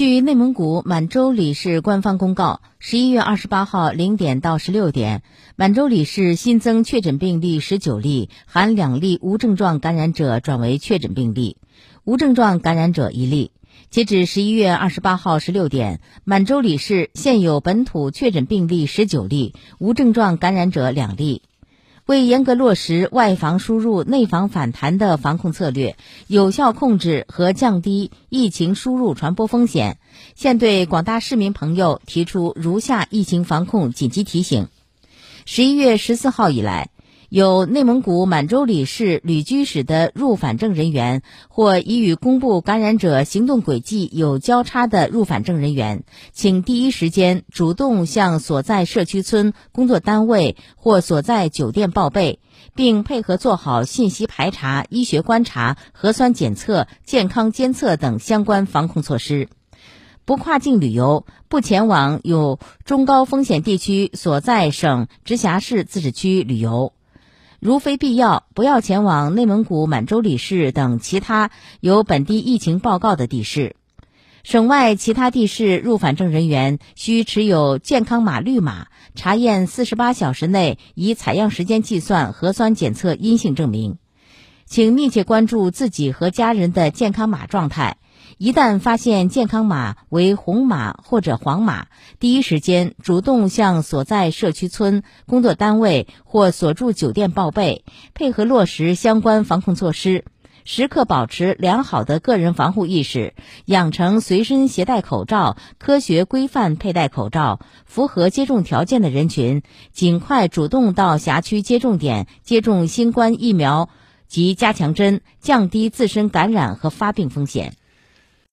据内蒙古满洲里市官方公告，十一月二十八号零点到十六点，满洲里市新增确诊病例十九例，含两例无症状感染者转为确诊病例，无症状感染者一例。截止十一月二十八号十六点，满洲里市现有本土确诊病例十九例，无症状感染者两例。为严格落实外防输入、内防反弹的防控策略，有效控制和降低疫情输入传播风险，现对广大市民朋友提出如下疫情防控紧急提醒：十一月十四号以来。有内蒙古满洲里市旅居史的入返证人员，或已与公布感染者行动轨迹有交叉的入返证人员，请第一时间主动向所在社区村、工作单位或所在酒店报备，并配合做好信息排查、医学观察、核酸检测、健康监测等相关防控措施。不跨境旅游，不前往有中高风险地区所在省、直辖市自治区旅游。如非必要，不要前往内蒙古满洲里市等其他有本地疫情报告的地市。省外其他地市入返证人员需持有健康码绿码，查验四十八小时内以采样时间计算核酸检测阴性证明。请密切关注自己和家人的健康码状态。一旦发现健康码为红码或者黄码，第一时间主动向所在社区村、工作单位或所住酒店报备，配合落实相关防控措施，时刻保持良好的个人防护意识，养成随身携带口罩、科学规范佩戴口罩。符合接种条件的人群，尽快主动到辖区接种点接种新冠疫苗及加强针，降低自身感染和发病风险。